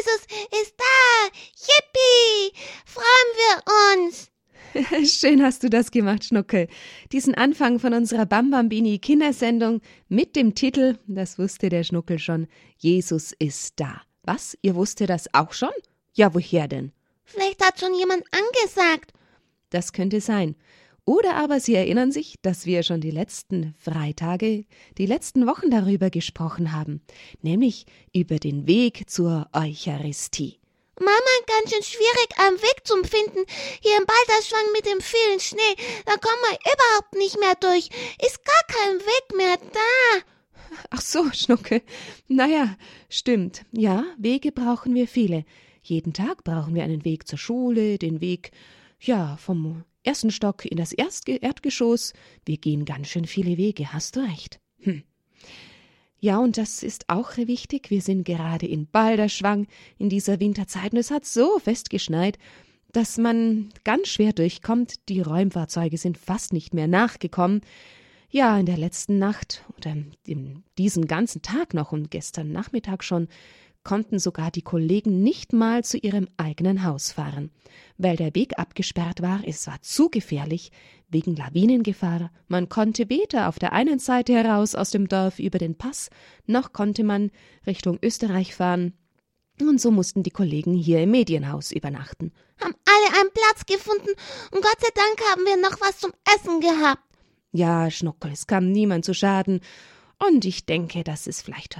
Jesus ist da. Yippie! Freuen wir uns. Schön hast du das gemacht, Schnuckel. Diesen Anfang von unserer Bambambini Kindersendung mit dem Titel, das wusste der Schnuckel schon, Jesus ist da. Was? Ihr wusstet das auch schon? Ja, woher denn? Vielleicht hat schon jemand angesagt. Das könnte sein. Oder aber Sie erinnern sich, dass wir schon die letzten Freitage, die letzten Wochen darüber gesprochen haben, nämlich über den Weg zur Eucharistie. Mama, ganz schön schwierig, einen Weg zum Finden. Hier im Balderschwang mit dem vielen Schnee, da kommen wir überhaupt nicht mehr durch. Ist gar kein Weg mehr da. Ach so, Schnucke. Naja, stimmt. Ja, Wege brauchen wir viele. Jeden Tag brauchen wir einen Weg zur Schule, den Weg, ja, vom ersten Stock in das Erstge Erdgeschoss. Wir gehen ganz schön viele Wege, hast du recht. Hm. Ja, und das ist auch wichtig. Wir sind gerade in Balderschwang in dieser Winterzeit und es hat so fest geschneit, dass man ganz schwer durchkommt. Die Räumfahrzeuge sind fast nicht mehr nachgekommen. Ja, in der letzten Nacht oder in diesem ganzen Tag noch und gestern Nachmittag schon konnten sogar die Kollegen nicht mal zu ihrem eigenen Haus fahren, weil der Weg abgesperrt war, es war zu gefährlich, wegen Lawinengefahr, man konnte weder auf der einen Seite heraus aus dem Dorf über den Pass, noch konnte man Richtung Österreich fahren, und so mussten die Kollegen hier im Medienhaus übernachten. Haben alle einen Platz gefunden und Gott sei Dank haben wir noch was zum Essen gehabt. Ja, Schnuckel, es kam niemand zu Schaden. Und ich denke, dass es vielleicht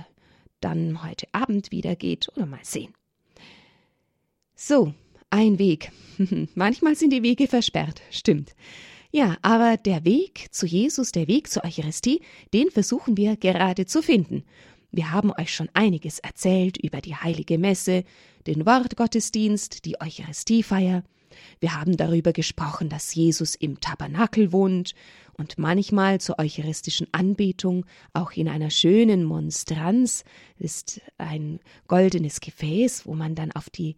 dann heute Abend wieder geht oder mal sehen. So, ein Weg. Manchmal sind die Wege versperrt, stimmt. Ja, aber der Weg zu Jesus, der Weg zur Eucharistie, den versuchen wir gerade zu finden. Wir haben euch schon einiges erzählt über die heilige Messe, den Wortgottesdienst, die Eucharistiefeier. Wir haben darüber gesprochen, dass Jesus im Tabernakel wohnt und manchmal zur eucharistischen Anbetung auch in einer schönen Monstranz ist ein goldenes Gefäß, wo man dann auf die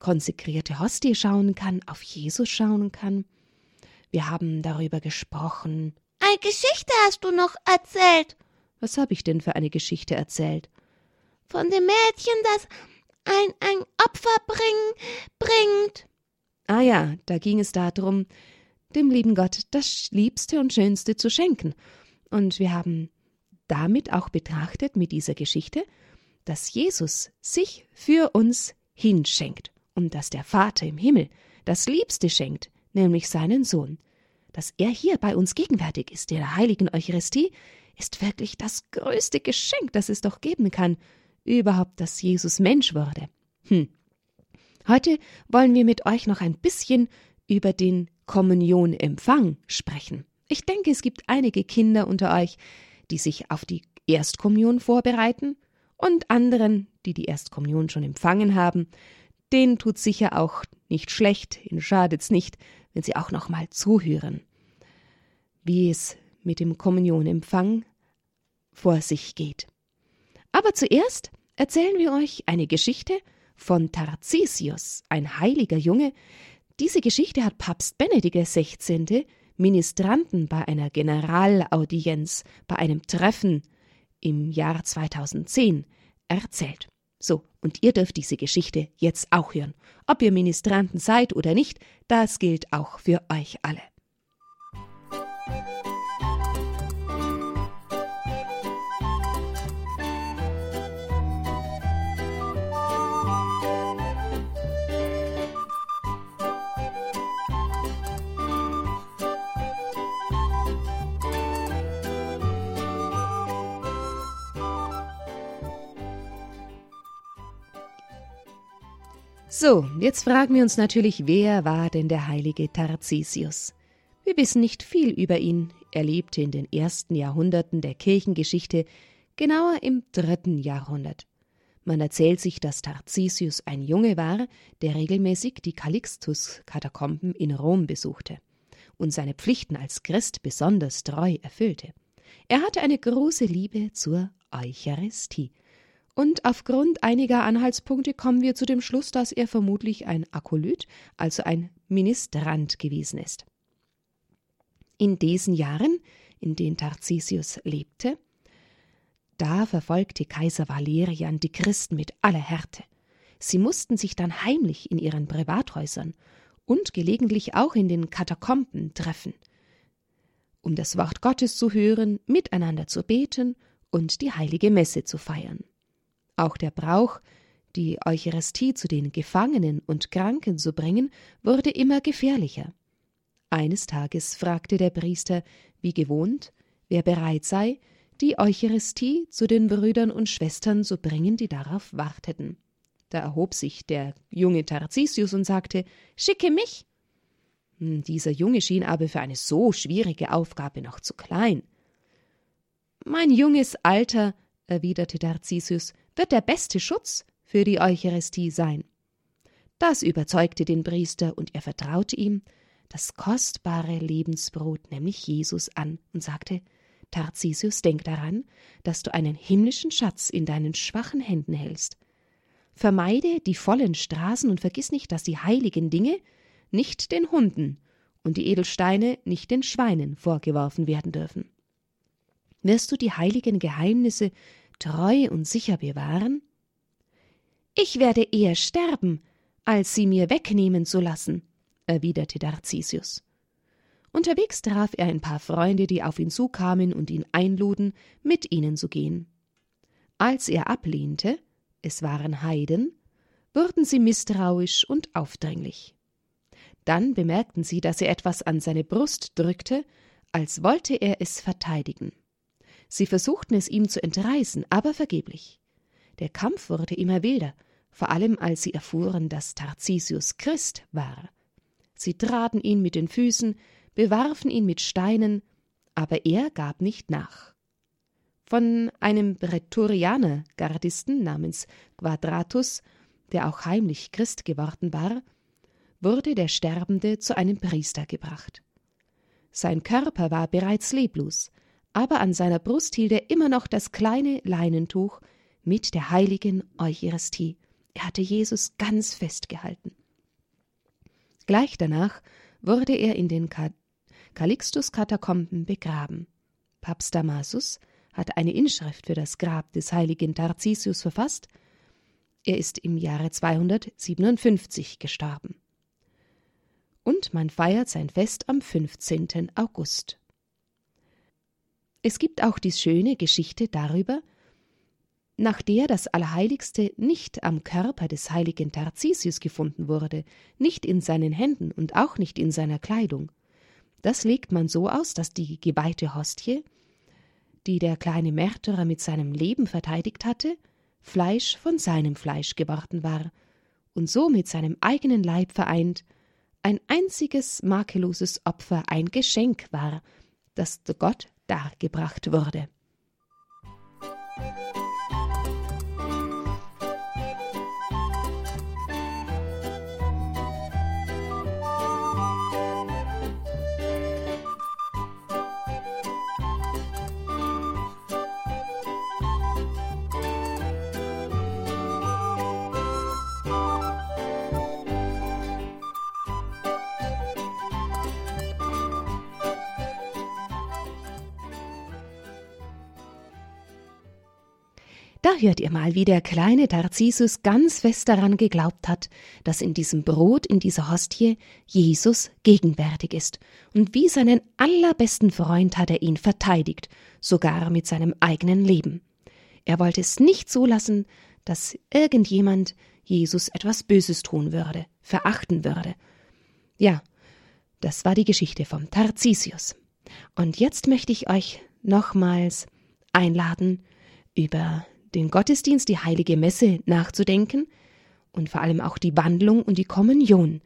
konsekrierte Hostie schauen kann, auf Jesus schauen kann. Wir haben darüber gesprochen. Eine Geschichte hast du noch erzählt. Was habe ich denn für eine Geschichte erzählt? Von dem Mädchen, das ein, ein Opfer bring, bringt. Ah ja, da ging es darum, dem lieben Gott das Liebste und Schönste zu schenken. Und wir haben damit auch betrachtet mit dieser Geschichte, dass Jesus sich für uns hinschenkt und dass der Vater im Himmel das Liebste schenkt, nämlich seinen Sohn. Dass er hier bei uns gegenwärtig ist, in der heiligen Eucharistie, ist wirklich das größte Geschenk, das es doch geben kann, überhaupt, dass Jesus Mensch wurde. Hm. Heute wollen wir mit euch noch ein bisschen über den Kommunionempfang sprechen. Ich denke, es gibt einige Kinder unter euch, die sich auf die Erstkommunion vorbereiten und anderen, die die Erstkommunion schon empfangen haben, denen tut sicher auch nicht schlecht, ihnen schadet's nicht, wenn sie auch noch mal zuhören, wie es mit dem Kommunionempfang vor sich geht. Aber zuerst erzählen wir euch eine Geschichte von Tarzisius, ein heiliger Junge. Diese Geschichte hat Papst Benedikt XVI. Ministranten bei einer Generalaudienz, bei einem Treffen im Jahr 2010 erzählt. So, und ihr dürft diese Geschichte jetzt auch hören. Ob ihr Ministranten seid oder nicht, das gilt auch für euch alle. So, jetzt fragen wir uns natürlich, wer war denn der heilige Tarzisius? Wir wissen nicht viel über ihn. Er lebte in den ersten Jahrhunderten der Kirchengeschichte, genauer im dritten Jahrhundert. Man erzählt sich, dass Tarzisius ein Junge war, der regelmäßig die Calixtus-Katakomben in Rom besuchte und seine Pflichten als Christ besonders treu erfüllte. Er hatte eine große Liebe zur Eucharistie und aufgrund einiger Anhaltspunkte kommen wir zu dem Schluss, dass er vermutlich ein Akolyt, also ein Ministrant gewesen ist. In diesen Jahren, in denen Tarzisius lebte, da verfolgte Kaiser Valerian die Christen mit aller Härte. Sie mussten sich dann heimlich in ihren Privathäusern und gelegentlich auch in den Katakomben treffen, um das Wort Gottes zu hören, miteinander zu beten und die heilige Messe zu feiern. Auch der Brauch, die Eucharistie zu den Gefangenen und Kranken zu bringen, wurde immer gefährlicher. Eines Tages fragte der Priester, wie gewohnt, wer bereit sei, die Eucharistie zu den Brüdern und Schwestern zu bringen, die darauf warteten. Da erhob sich der junge Tarzisius und sagte Schicke mich. Hm, dieser Junge schien aber für eine so schwierige Aufgabe noch zu klein. Mein junges Alter, erwiderte Tarzisius, wird der beste Schutz für die Eucharistie sein. Das überzeugte den Priester, und er vertraute ihm das kostbare Lebensbrot, nämlich Jesus, an und sagte Tarzisius, denk daran, dass du einen himmlischen Schatz in deinen schwachen Händen hältst. Vermeide die vollen Straßen und vergiss nicht, dass die heiligen Dinge nicht den Hunden und die Edelsteine nicht den Schweinen vorgeworfen werden dürfen. Wirst du die heiligen Geheimnisse treu und sicher bewahren? Ich werde eher sterben, als sie mir wegnehmen zu lassen, erwiderte Darzisius. Unterwegs traf er ein paar Freunde, die auf ihn zukamen und ihn einluden, mit ihnen zu gehen. Als er ablehnte, es waren Heiden, wurden sie misstrauisch und aufdringlich. Dann bemerkten sie, dass er etwas an seine Brust drückte, als wollte er es verteidigen. Sie versuchten es ihm zu entreißen, aber vergeblich. Der Kampf wurde immer wilder, vor allem als sie erfuhren, dass Tarzisius Christ war. Sie traten ihn mit den Füßen, bewarfen ihn mit Steinen, aber er gab nicht nach. Von einem Prätorianer-Gardisten namens Quadratus, der auch heimlich Christ geworden war, wurde der Sterbende zu einem Priester gebracht. Sein Körper war bereits leblos, aber an seiner Brust hielt er immer noch das kleine Leinentuch mit der heiligen Eucharistie. Er hatte Jesus ganz festgehalten. Gleich danach wurde er in den Calixtus-Katakomben begraben. Papst Damasus hat eine Inschrift für das Grab des heiligen Tarzisius verfasst. Er ist im Jahre 257 gestorben. Und man feiert sein Fest am 15. August. Es gibt auch die schöne Geschichte darüber, nach der das Allerheiligste nicht am Körper des heiligen Tarzisius gefunden wurde, nicht in seinen Händen und auch nicht in seiner Kleidung. Das legt man so aus, dass die geweihte Hostie, die der kleine Märtyrer mit seinem Leben verteidigt hatte, Fleisch von seinem Fleisch geworden war und so mit seinem eigenen Leib vereint, ein einziges makelloses Opfer, ein Geschenk war, das Gott dargebracht wurde. Da hört ihr mal, wie der kleine Tarzisus ganz fest daran geglaubt hat, dass in diesem Brot, in dieser Hostie, Jesus gegenwärtig ist. Und wie seinen allerbesten Freund hat er ihn verteidigt, sogar mit seinem eigenen Leben. Er wollte es nicht zulassen, dass irgendjemand Jesus etwas Böses tun würde, verachten würde. Ja, das war die Geschichte vom Tarzisius. Und jetzt möchte ich euch nochmals einladen, über den Gottesdienst, die heilige Messe nachzudenken und vor allem auch die Wandlung und die Kommunion.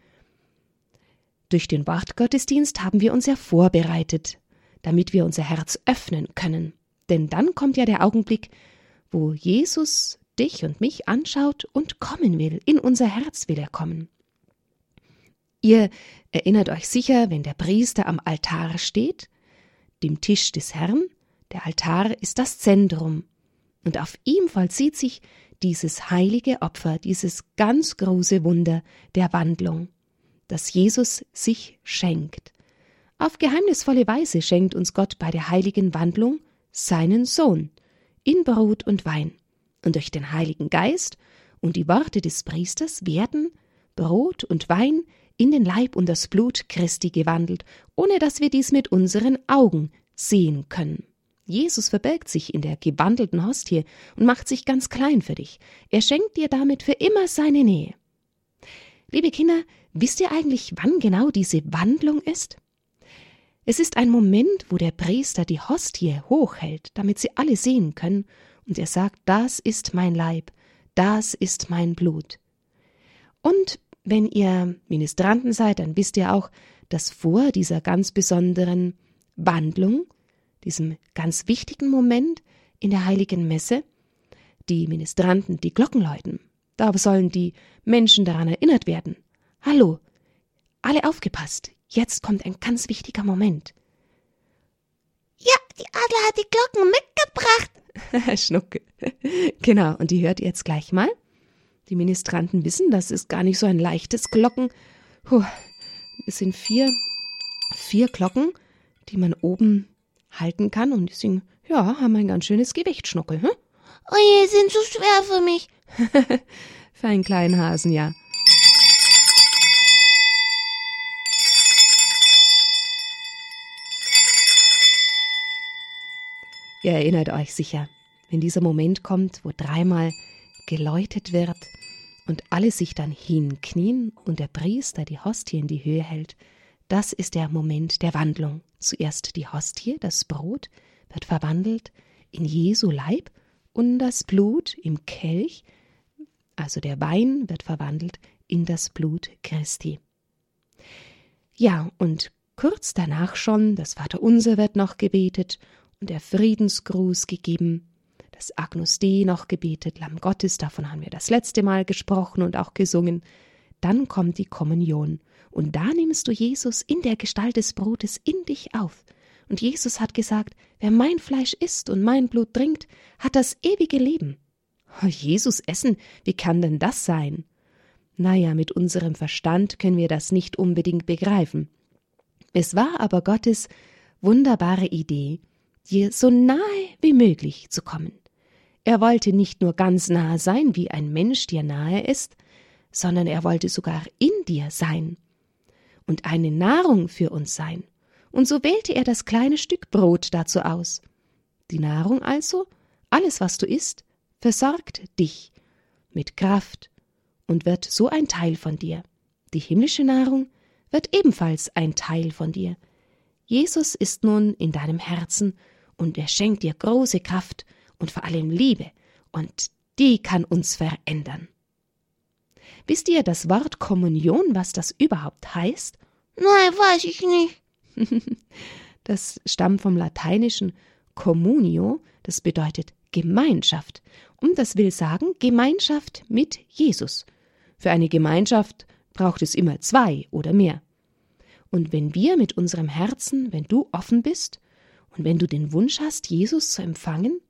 Durch den Wortgottesdienst haben wir uns ja vorbereitet, damit wir unser Herz öffnen können. Denn dann kommt ja der Augenblick, wo Jesus dich und mich anschaut und kommen will. In unser Herz will er kommen. Ihr erinnert euch sicher, wenn der Priester am Altar steht, dem Tisch des Herrn, der Altar ist das Zentrum, und auf ihm vollzieht sich dieses heilige Opfer, dieses ganz große Wunder der Wandlung, das Jesus sich schenkt. Auf geheimnisvolle Weise schenkt uns Gott bei der heiligen Wandlung seinen Sohn in Brot und Wein. Und durch den Heiligen Geist und die Worte des Priesters werden Brot und Wein in den Leib und das Blut Christi gewandelt, ohne dass wir dies mit unseren Augen sehen können. Jesus verbirgt sich in der gewandelten Hostie und macht sich ganz klein für dich. Er schenkt dir damit für immer seine Nähe. Liebe Kinder, wisst ihr eigentlich, wann genau diese Wandlung ist? Es ist ein Moment, wo der Priester die Hostie hochhält, damit sie alle sehen können, und er sagt, das ist mein Leib, das ist mein Blut. Und wenn ihr Ministranten seid, dann wisst ihr auch, dass vor dieser ganz besonderen Wandlung diesem ganz wichtigen Moment in der heiligen Messe, die Ministranten die Glocken läuten. Da sollen die Menschen daran erinnert werden. Hallo, alle aufgepasst, jetzt kommt ein ganz wichtiger Moment. Ja, die Adler hat die Glocken mitgebracht. Schnucke. Genau, und die hört ihr jetzt gleich mal. Die Ministranten wissen, das ist gar nicht so ein leichtes Glocken. Puh, es sind vier, vier Glocken, die man oben halten kann und deswegen, ja, haben ein ganz schönes Gewicht, Schnuckel. Hm? Oh je, sind so schwer für mich. für einen kleinen Hasen, ja. Ihr erinnert euch sicher, wenn dieser Moment kommt, wo dreimal geläutet wird und alle sich dann hinknien und der Priester die Hostie in die Höhe hält, das ist der Moment der Wandlung. Zuerst die Hostie, das Brot, wird verwandelt in Jesu Leib und das Blut im Kelch, also der Wein, wird verwandelt in das Blut Christi. Ja, und kurz danach schon, das Vaterunser wird noch gebetet und der Friedensgruß gegeben, das Agnus Dei noch gebetet, Lamm Gottes, davon haben wir das letzte Mal gesprochen und auch gesungen, dann kommt die Kommunion. Und da nimmst du Jesus in der Gestalt des Brotes in dich auf. Und Jesus hat gesagt, wer mein Fleisch isst und mein Blut trinkt, hat das ewige Leben. Oh, Jesus essen, wie kann denn das sein? Naja, mit unserem Verstand können wir das nicht unbedingt begreifen. Es war aber Gottes wunderbare Idee, dir so nahe wie möglich zu kommen. Er wollte nicht nur ganz nahe sein, wie ein Mensch dir nahe ist, sondern er wollte sogar in dir sein und eine Nahrung für uns sein. Und so wählte er das kleine Stück Brot dazu aus. Die Nahrung also, alles was du isst, versorgt dich mit Kraft und wird so ein Teil von dir. Die himmlische Nahrung wird ebenfalls ein Teil von dir. Jesus ist nun in deinem Herzen und er schenkt dir große Kraft und vor allem Liebe, und die kann uns verändern. Wisst ihr das Wort Kommunion, was das überhaupt heißt? Nein, weiß ich nicht. das stammt vom lateinischen communio, das bedeutet Gemeinschaft. Und das will sagen Gemeinschaft mit Jesus. Für eine Gemeinschaft braucht es immer zwei oder mehr. Und wenn wir mit unserem Herzen, wenn du offen bist und wenn du den Wunsch hast, Jesus zu empfangen,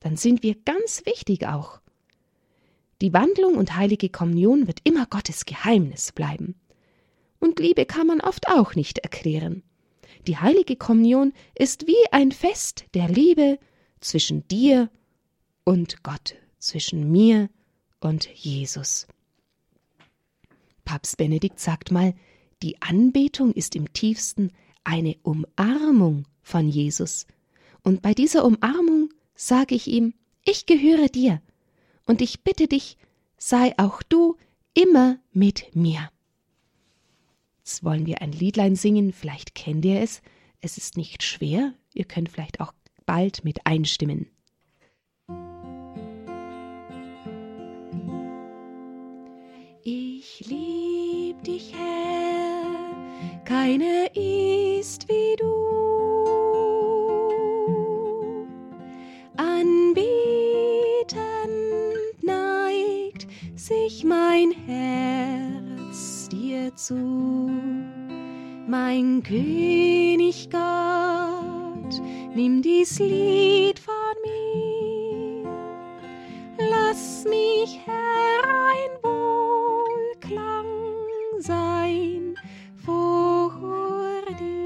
dann sind wir ganz wichtig auch. Die Wandlung und heilige Kommunion wird immer Gottes Geheimnis bleiben. Und Liebe kann man oft auch nicht erklären. Die heilige Kommunion ist wie ein Fest der Liebe zwischen dir und Gott, zwischen mir und Jesus. Papst Benedikt sagt mal, die Anbetung ist im tiefsten eine Umarmung von Jesus. Und bei dieser Umarmung sage ich ihm, ich gehöre dir, und ich bitte dich, sei auch du immer mit mir. Jetzt wollen wir ein Liedlein singen, vielleicht kennt ihr es, es ist nicht schwer, ihr könnt vielleicht auch bald mit einstimmen. Ich lieb dich, Herr, keine ist wie König Gott, nimm dies Lied von mir, lass mich herein Wohlklang sein vor dir.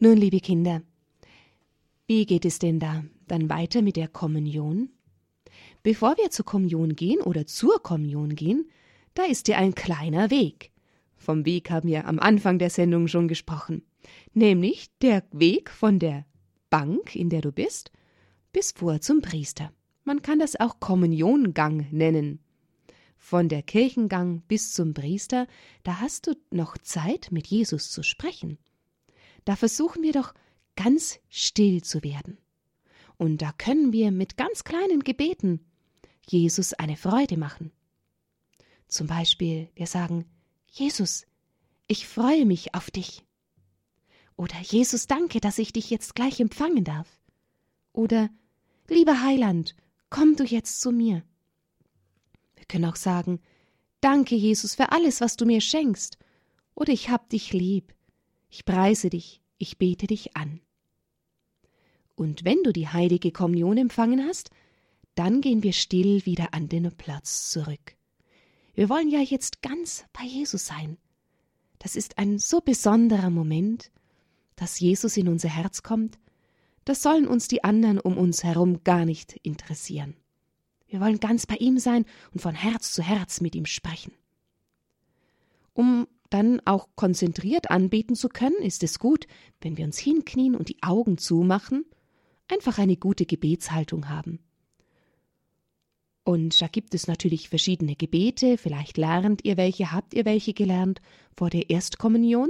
Nun, liebe Kinder, wie geht es denn da dann weiter mit der Kommunion? Bevor wir zur Kommunion gehen oder zur Kommunion gehen, da ist dir ein kleiner Weg. Vom Weg haben wir am Anfang der Sendung schon gesprochen, nämlich der Weg von der Bank, in der du bist, bis vor zum Priester. Man kann das auch Kommuniongang nennen. Von der Kirchengang bis zum Priester, da hast du noch Zeit, mit Jesus zu sprechen. Da versuchen wir doch ganz still zu werden. Und da können wir mit ganz kleinen Gebeten Jesus eine Freude machen. Zum Beispiel, wir sagen, Jesus, ich freue mich auf dich. Oder Jesus, danke, dass ich dich jetzt gleich empfangen darf. Oder Lieber Heiland, komm du jetzt zu mir. Wir können auch sagen, Danke, Jesus, für alles, was du mir schenkst. Oder ich hab dich lieb. Ich preise dich, ich bete dich an. Und wenn du die heilige Kommunion empfangen hast, dann gehen wir still wieder an den Platz zurück. Wir wollen ja jetzt ganz bei Jesus sein. Das ist ein so besonderer Moment, dass Jesus in unser Herz kommt. Das sollen uns die anderen um uns herum gar nicht interessieren. Wir wollen ganz bei ihm sein und von Herz zu Herz mit ihm sprechen. Um dann auch konzentriert anbeten zu können, ist es gut, wenn wir uns hinknien und die Augen zumachen, einfach eine gute Gebetshaltung haben. Und da gibt es natürlich verschiedene Gebete, vielleicht lernt ihr welche, habt ihr welche gelernt vor der Erstkommunion.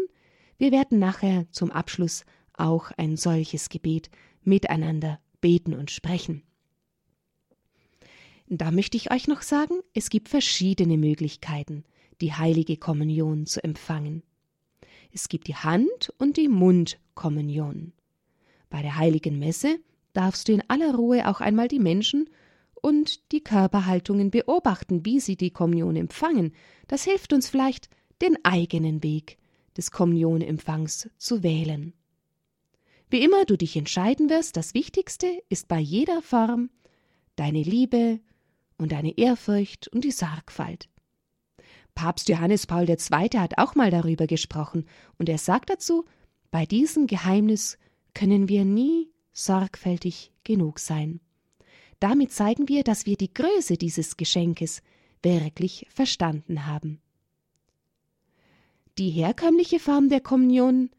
Wir werden nachher zum Abschluss auch ein solches Gebet miteinander beten und sprechen. Da möchte ich euch noch sagen, es gibt verschiedene Möglichkeiten, die heilige Kommunion zu empfangen. Es gibt die Hand- und die Mundkommunion. Bei der heiligen Messe darfst du in aller Ruhe auch einmal die Menschen und die Körperhaltungen beobachten, wie sie die Kommunion empfangen. Das hilft uns vielleicht, den eigenen Weg des Kommunionempfangs zu wählen. Wie immer du dich entscheiden wirst, das Wichtigste ist bei jeder Form deine Liebe und deine Ehrfurcht und die Sorgfalt. Papst Johannes Paul II. hat auch mal darüber gesprochen, und er sagt dazu, bei diesem Geheimnis können wir nie sorgfältig genug sein. Damit zeigen wir, dass wir die Größe dieses Geschenkes wirklich verstanden haben. Die herkömmliche Form der Kommunion,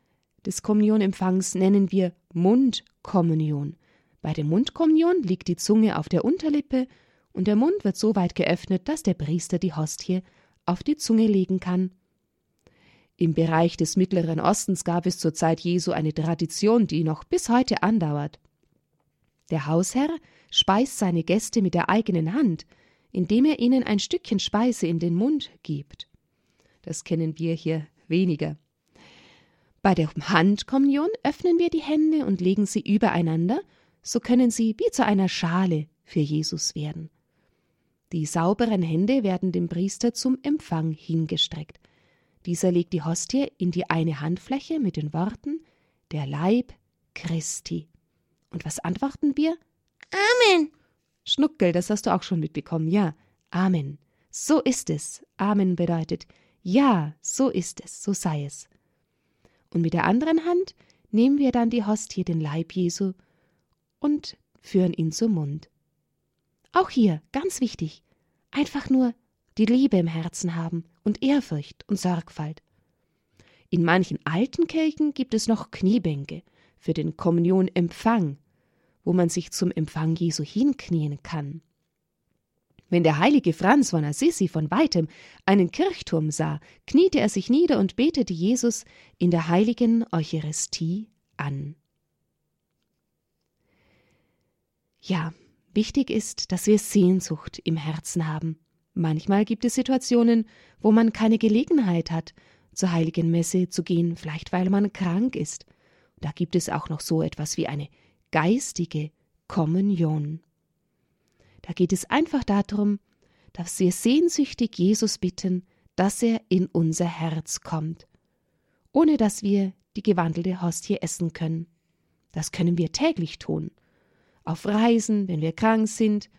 des Kommunionempfangs, nennen wir Mundkommunion. Bei der Mundkommunion liegt die Zunge auf der Unterlippe und der Mund wird so weit geöffnet, dass der Priester die Hostie auf die Zunge legen kann. Im Bereich des Mittleren Ostens gab es zur Zeit Jesu eine Tradition, die noch bis heute andauert. Der Hausherr speist seine Gäste mit der eigenen Hand, indem er ihnen ein Stückchen Speise in den Mund gibt. Das kennen wir hier weniger. Bei der Handkommunion öffnen wir die Hände und legen sie übereinander, so können sie wie zu einer Schale für Jesus werden. Die sauberen Hände werden dem Priester zum Empfang hingestreckt. Dieser legt die Hostie in die eine Handfläche mit den Worten Der Leib Christi. Und was antworten wir? Amen. Schnuckel, das hast du auch schon mitbekommen, ja. Amen. So ist es. Amen bedeutet, ja, so ist es, so sei es. Und mit der anderen Hand nehmen wir dann die Hostie, den Leib Jesu, und führen ihn zum Mund. Auch hier, ganz wichtig, einfach nur die Liebe im Herzen haben und Ehrfurcht und Sorgfalt. In manchen alten Kirchen gibt es noch Kniebänke für den Kommunionempfang, wo man sich zum Empfang Jesu hinknien kann. Wenn der heilige Franz von Assisi von weitem einen Kirchturm sah, kniete er sich nieder und betete Jesus in der heiligen Eucharistie an. Ja, wichtig ist, dass wir Sehnsucht im Herzen haben. Manchmal gibt es Situationen, wo man keine Gelegenheit hat, zur heiligen Messe zu gehen, vielleicht weil man krank ist. Da gibt es auch noch so etwas wie eine geistige Kommunion. Da geht es einfach darum, dass wir sehnsüchtig Jesus bitten, dass er in unser Herz kommt, ohne dass wir die gewandelte Hostie essen können. Das können wir täglich tun. Auf Reisen, wenn wir krank sind.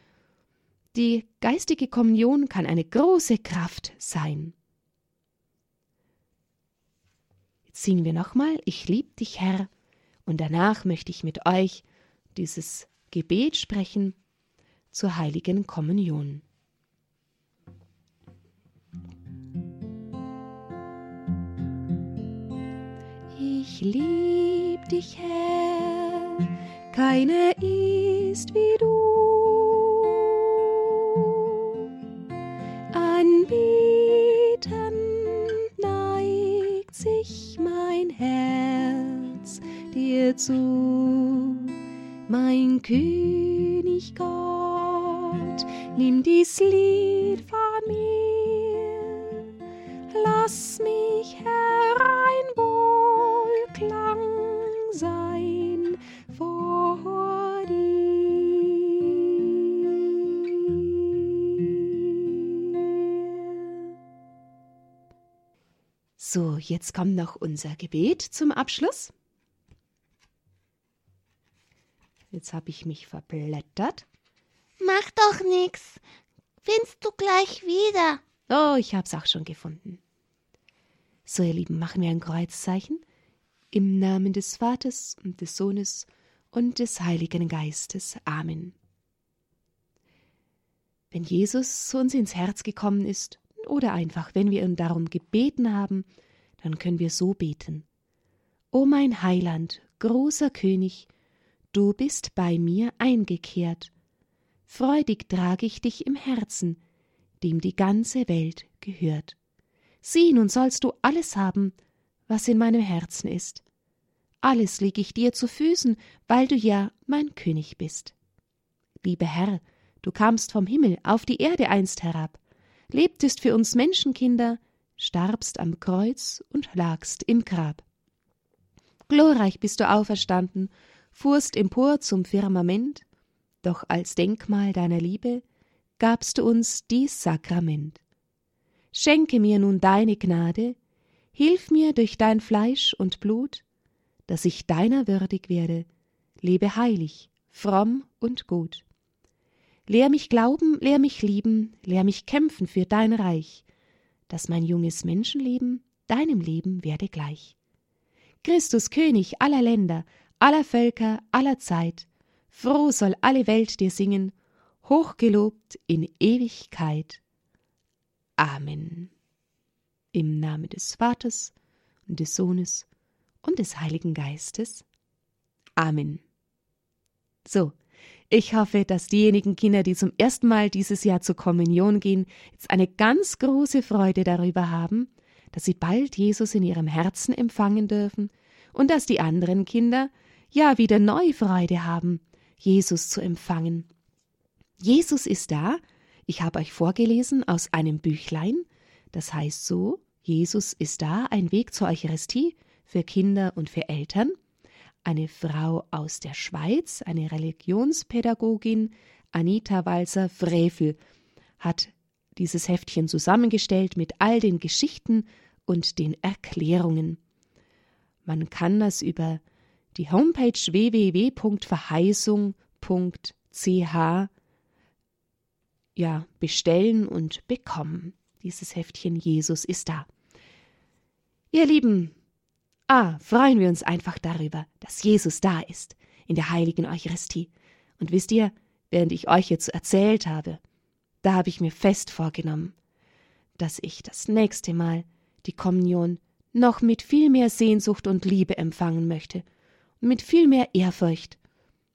Die geistige Kommunion kann eine große Kraft sein. Jetzt singen wir nochmal, ich lieb dich, Herr, Und danach möchte ich mit euch dieses Gebet sprechen zur heiligen Kommunion. Ich lieb dich, Herr, keiner ist wie du. Zu, mein König Gott, nimm dies Lied von mir, lass mich herein Wohlklang sein vor dir. So, jetzt kommt noch unser Gebet zum Abschluss. Jetzt habe ich mich verblättert. Mach doch nix. Findest du gleich wieder. Oh, ich hab's auch schon gefunden. So, ihr Lieben, machen wir ein Kreuzzeichen im Namen des Vaters und des Sohnes und des Heiligen Geistes. Amen. Wenn Jesus zu uns ins Herz gekommen ist, oder einfach, wenn wir ihn darum gebeten haben, dann können wir so beten. O mein Heiland, großer König, du bist bei mir eingekehrt. Freudig trage ich dich im Herzen, dem die ganze Welt gehört. Sieh, nun sollst du alles haben, was in meinem Herzen ist. Alles leg ich dir zu Füßen, weil du ja mein König bist. Lieber Herr, du kamst vom Himmel auf die Erde einst herab, lebtest für uns Menschenkinder, starbst am Kreuz und lagst im Grab. Glorreich bist du auferstanden, fuhrst empor zum Firmament, doch als Denkmal deiner Liebe gabst du uns dies Sakrament. Schenke mir nun deine Gnade, hilf mir durch dein Fleisch und Blut, dass ich deiner würdig werde, lebe heilig, fromm und gut. Lehr mich glauben, lehr mich lieben, lehr mich kämpfen für dein Reich, dass mein junges Menschenleben deinem Leben werde gleich. Christus König aller Länder, aller Völker, aller Zeit, froh soll alle Welt dir singen, hochgelobt in Ewigkeit. Amen. Im Namen des Vaters und des Sohnes und des Heiligen Geistes. Amen. So, ich hoffe, dass diejenigen Kinder, die zum ersten Mal dieses Jahr zur Kommunion gehen, jetzt eine ganz große Freude darüber haben, dass sie bald Jesus in ihrem Herzen empfangen dürfen und dass die anderen Kinder ja wieder neue Freude haben, Jesus zu empfangen. Jesus ist da. Ich habe euch vorgelesen aus einem Büchlein. Das heißt so: Jesus ist da, ein Weg zur Eucharistie für Kinder und für Eltern. Eine Frau aus der Schweiz, eine Religionspädagogin, Anita Walser-Frevel, hat dieses Heftchen zusammengestellt mit all den Geschichten und den Erklärungen. Man kann das über die Homepage www.verheißung.ch ja, bestellen und bekommen. Dieses Heftchen Jesus ist da. Ihr Lieben, ah, freuen wir uns einfach darüber, dass Jesus da ist in der heiligen Eucharistie. Und wisst ihr, während ich euch jetzt erzählt habe, da habe ich mir fest vorgenommen, dass ich das nächste Mal die Kommunion noch mit viel mehr Sehnsucht und Liebe empfangen möchte, mit viel mehr Ehrfurcht,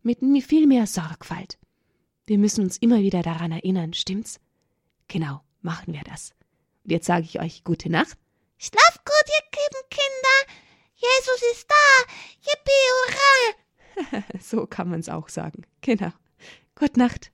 mit viel mehr Sorgfalt. Wir müssen uns immer wieder daran erinnern, stimmt's? Genau, machen wir das. Und jetzt sage ich euch gute Nacht. Schlaf gut, ihr lieben Kinder. Jesus ist da. Yippie, hurra. so kann man's auch sagen. Genau. Gute Nacht.